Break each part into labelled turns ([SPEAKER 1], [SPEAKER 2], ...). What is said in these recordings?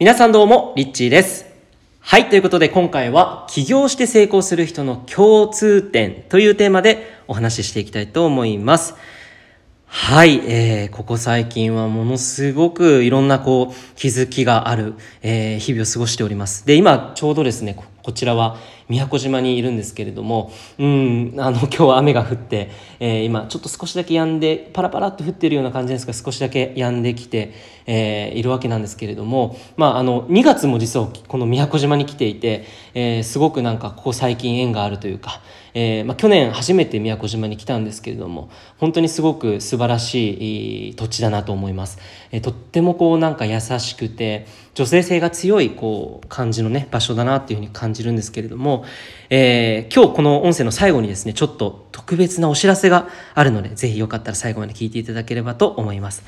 [SPEAKER 1] 皆さんどうも、リッチーです。はい、ということで今回は起業して成功する人の共通点というテーマでお話ししていきたいと思います。はい、えー、ここ最近はものすごくいろんなこう気づきがある、えー、日々を過ごしております。で、今ちょうどですね、こちらは宮古島にいるんですけれども、うん、あの、今日は雨が降って、えー今ちょっと少しだけ止んで、パラパラっと降ってるような感じですが、少しだけ止んできて、えーいるわけなんですけれども、まあ、あの、2月も実はこの宮古島に来ていて、えーすごくなんかここ最近縁があるというか、えーまあ、去年初めて宮古島に来たんですけれども本当にすごく素晴らしい土地だなと思います、えーとってもこうなんか優しくて女性性が強いこう感じのね場所だなっていうふうに感じるんですけれども、えー今日この音声の最後にですねちょっと特別なお知らせがあるのでぜひよかったら最後まで聞いていただければと思います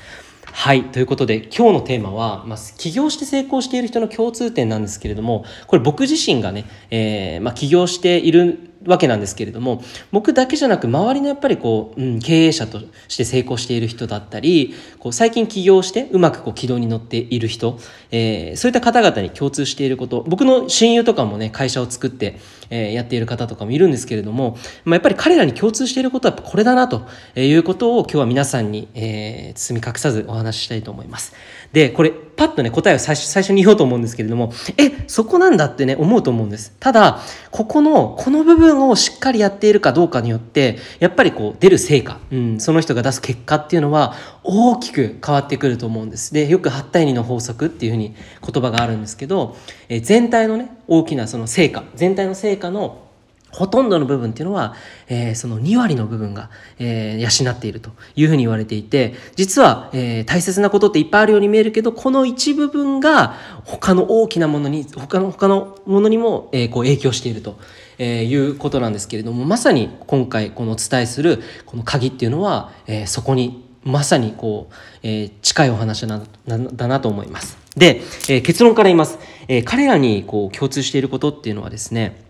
[SPEAKER 1] はい。ということで、今日のテーマは、まあ、起業して成功している人の共通点なんですけれども、これ僕自身がね、えーまあ、起業しているわけなんですけれども、僕だけじゃなく、周りのやっぱりこう、うん、経営者として成功している人だったり、こう最近起業してうまくこう軌道に乗っている人、えーそういった方々に共通していること、僕の親友とかもね、会社を作って、えーやっている方とかもいるんですけれども、まあ、やっぱり彼らに共通していることはこれだなということを今日は皆さんに、えー包み隠さずお話ししたいと思います。で、これ、パッとね、答えを最初最初に言おうと思うんですけれども、え、そこなんだってね、思うと思うんです。ただ、ここの、この部分をしっかりやっているかどうかによって、やっぱりこう、出る成果、うん、その人が出す結果っていうのは、大きく変わってくると思うんです。で、よく8対2の法則っていうふうに言葉があるんですけど、え全体のね、大きなその成果、全体の成果のほとんどの部分っていうのは、えーその2割の部分が、えー養っているというふうに言われていて、実は、えー大切なことっていっぱいあるように見えるけど、この一部分が他の大きなものに、他の、他のものにも、えーこう影響していると。えーいうことなんですけれども、まさに今回このお伝えするこの鍵っていうのは、えーそこにまさにこう、えー近いお話だななだなと思います。で、えー結論から言います。えー彼らにこう共通していることっていうのはですね、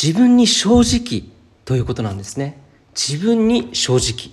[SPEAKER 1] 自分に正直ということなんですね。自分に正直。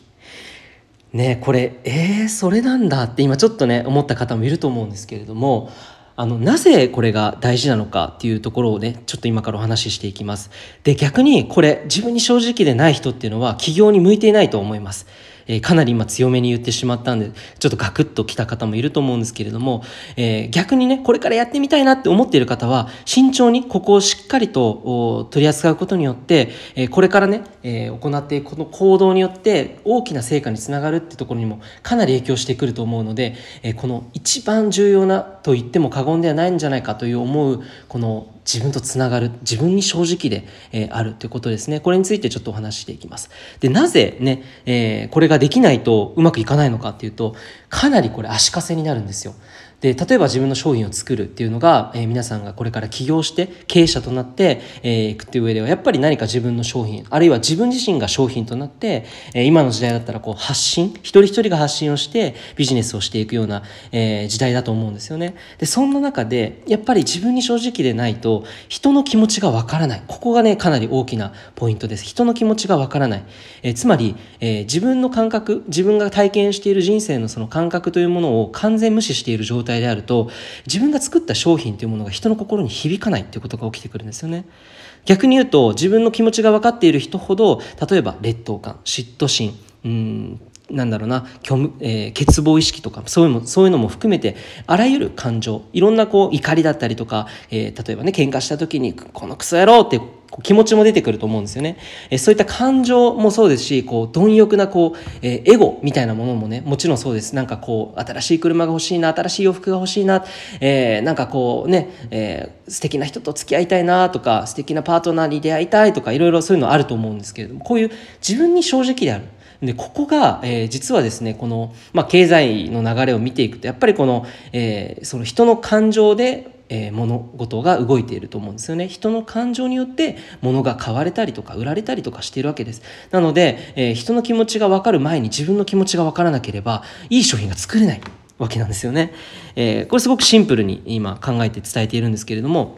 [SPEAKER 1] ねこれ、えー、それなんだって今ちょっとね、思った方もいると思うんですけれども、あの、なぜこれが大事なのかっていうところをね、ちょっと今からお話ししていきます。で、逆にこれ、自分に正直でない人っていうのは起業に向いていないと思います。えーかなり今強めに言ってしまったんで、ちょっとガクッときた方もいると思うんですけれども、えー逆にね、これからやってみたいなって思っている方は、慎重にここをしっかりと取り扱うことによって、えこれからね、え行っていくこの行動によって大きな成果につながるってところにもかなり影響してくると思うので、えこの一番重要なと言っても過言ではないんじゃないかという思う、この自分とつながる自分に正直で、えーあるということですね。これについてちょっとお話ししていきます。でなぜね、えーこれができないとうまくいかないのかっていうとかなりこれ足かせになるんですよ。で例えば自分の商品を作るっていうのが、えー皆さんがこれから起業して経営者となってい、えーいくっていう上ではやっぱり何か自分の商品あるいは自分自身が商品となって、えー今の時代だったらこう発信一人一人が発信をしてビジネスをしていくような、えー時代だと思うんですよね。でそんな中でやっぱり自分に正直でないと人の気持ちがわからない。ここがねかなり大きなポイントです。人の気持ちがわからない、えーつまり、えー自分の感覚自分が体験している人生のその感覚というものを完全無視している状態であると自分が作った商品というものが人の心に響かないっていうことが起きてくるんですよね。逆に言うと自分の気持ちが分かっている人ほど例えば劣等感嫉妬心うんなんだろうな虚無、えー欠乏意識とかそういうのもそういうのも含めてあらゆる感情いろんなこう怒りだったりとか、えー例えばね喧嘩した時にこのクソ野郎って気持ちも出てくると思うんですよね、えそういった感情もそうですしこう貪欲なこう、えエゴみたいなものもねもちろんそうです。なんかこう新しい車が欲しいな新しい洋服が欲しいな、えーなんかこうね、えー素敵な人と付き合いたいなとか素敵なパートナーに出会いたいとかいろいろそういうのあると思うんですけれどもこういう自分に正直である。でここが、えー実はですねこの、まあ、経済の流れを見ていくとやっぱりこの,、えーその人の感情で、えー物事が動いていると思うんですよね。人の感情によって物が買われたりとか売られたりとかしているわけです。なので、えー人の気持ちが分かる前に自分の気持ちが分からなければいい商品が作れないわけなんですよね、えーこれすごくシンプルに今考えて伝えているんですけれども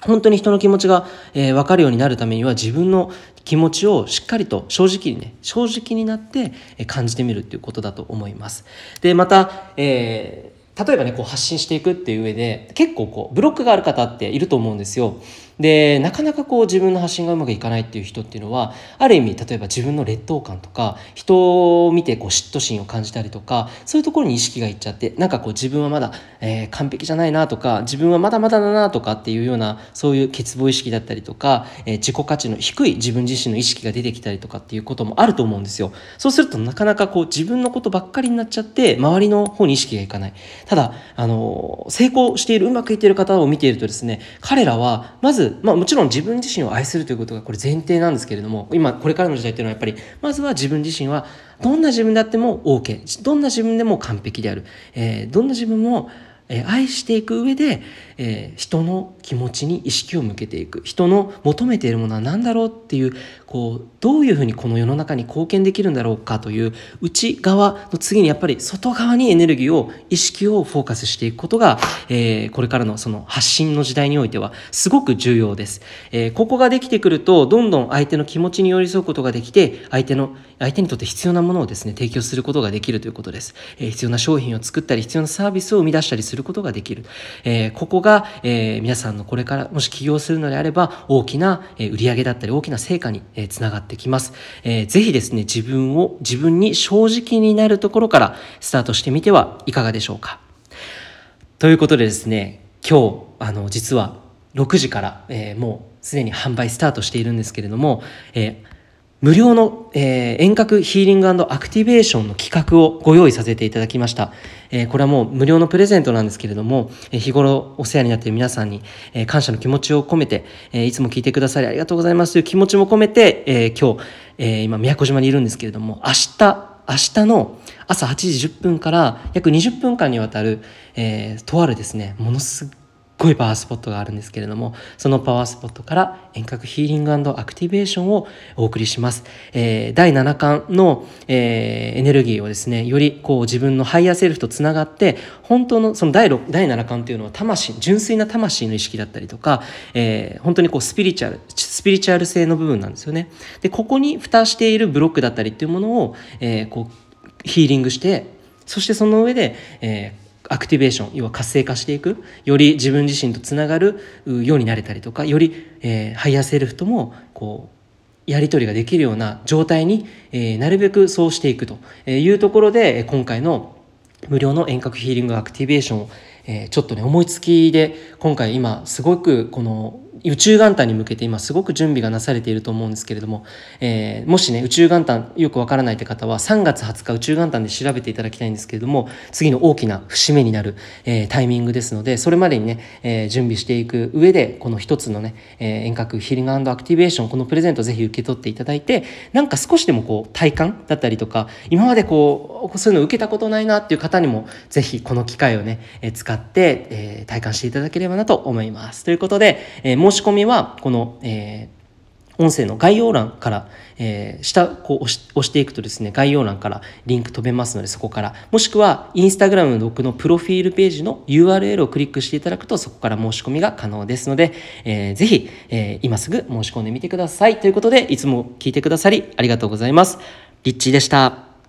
[SPEAKER 1] 本当に人の気持ちが、えー分かるようになるためには自分の気持ちをしっかりと正直にね正直になって感じてみるっていうことだと思います。でまた、えー例えばねこう発信していくっていう上で結構こうブロックがある方っていると思うんですよ。でなかなかこう自分の発信がうまくいかないっていう人っていうのはある意味例えば自分の劣等感とか人を見てこう嫉妬心を感じたりとかそういうところに意識がいっちゃってなんかこう自分はまだ、えー、完璧じゃないなとか自分はまだまだだなとかっていうようなそういう欠乏意識だったりとか、えー、自己価値の低い自分自身の意識が出てきたりとかっていうこともあると思うんですよ。そうするとなかなかこう自分のことばっかりになっちゃって周りの方に意識がいかない。ただあの成功しているうまくいっている方を見ているとですね彼らはまず、まあ、もちろん自分自身を愛するということがこれ前提なんですけれども今これからの時代っていうのはやっぱりまずは自分自身はどんな自分であっても OK どんな自分でも完璧である、えー、どんな自分もえ愛していく上で、え、人の気持ちに意識を向けていく。人の求めているものは何だろうっていうこうどういうふうにこの世の中に貢献できるんだろうかという内側の次にやっぱり外側にエネルギーを意識をフォーカスしていくことが、え、これからのその発信の時代においてはすごく重要です、え、ここができてくるとどんどん相手の気持ちに寄り添うことができて相手の相手にとって必要なものをですね提供することができるということです、え、必要な商品を作ったり必要なサービスを生み出したりするることができる、えー、ここが、えー、皆さんのこれからもし起業するのであれば大きなえ売上だったり大きな成果につながってきます、えー、ぜひですね自分を自分に正直になるところからスタートしてみてはいかがでしょうか。ということでですね今日あの実は6時から、えー、もうすでに販売スタートしているんですけれども、えー無料の、えー、遠隔ヒーリングアクティベーションの企画をご用意させていただきました。えー、これはもう無料のプレゼントなんですけれども、日頃お世話になっている皆さんに、え、感謝の気持ちを込めて、え、いつも聞いてくださりありがとうございますという気持ちも込めて、え、今日、え、今宮古島にいるんですけれども、明日、明日の朝8時10分から約20分間にわたる、え、とあるですね、ものすごいパワースポットがあるんですけれどもそのパワースポットから遠隔ヒーリングアクティベーションをお送りします、えー、第7感の、えー、エネルギーをですねよりこう自分のハイヤーセルフとつながって本当のその第6第7感というのは魂純粋な魂の意識だったりとか、えー、本当にこうスピリチュアルスピリチュアル性の部分なんですよね。でここに蓋しているブロックだったりっていうものを、え、こうヒーリングしてそしてその上で、えー、アクティベーション要は活性化していくより自分自身とつながるようになれたりとかより、えー、ハイヤーセルフともこうやり取りができるような状態に、えー、なるべくそうしていくというところで今回の無料の遠隔ヒーリングアクティベーションを、えー、ちょっとね思いつきで今回今すごくこの宇宙元旦に向けて今すごく準備がなされていると思うんですけれども、えー、もしね宇宙元旦よくわからないって方は3月20日宇宙元旦で調べていただきたいんですけれども次の大きな節目になる、えー、タイミングですのでそれまでにね、えー、準備していく上でこの一つのね、え遠隔ヒーリングアクティベーションこのプレゼントぜひ受け取っていただいてなんか少しでもこう体感だったりとか今までこうそういうの受けたことないなっていう方にもぜひこの機会をね、え使って、え体感していただければなと思います。ということで、え申し込みはこの、えー音声の概要欄から、えー、下こう押し押していくとですね概要欄からリンク飛べますのでそこからもしくはインスタグラムの僕のプロフィールページの URL をクリックしていただくとそこから申し込みが可能ですので、えー、ぜひ、えー、今すぐ申し込んでみてください。ということでいつも聞いてくださりありがとうございます。リッチーでした。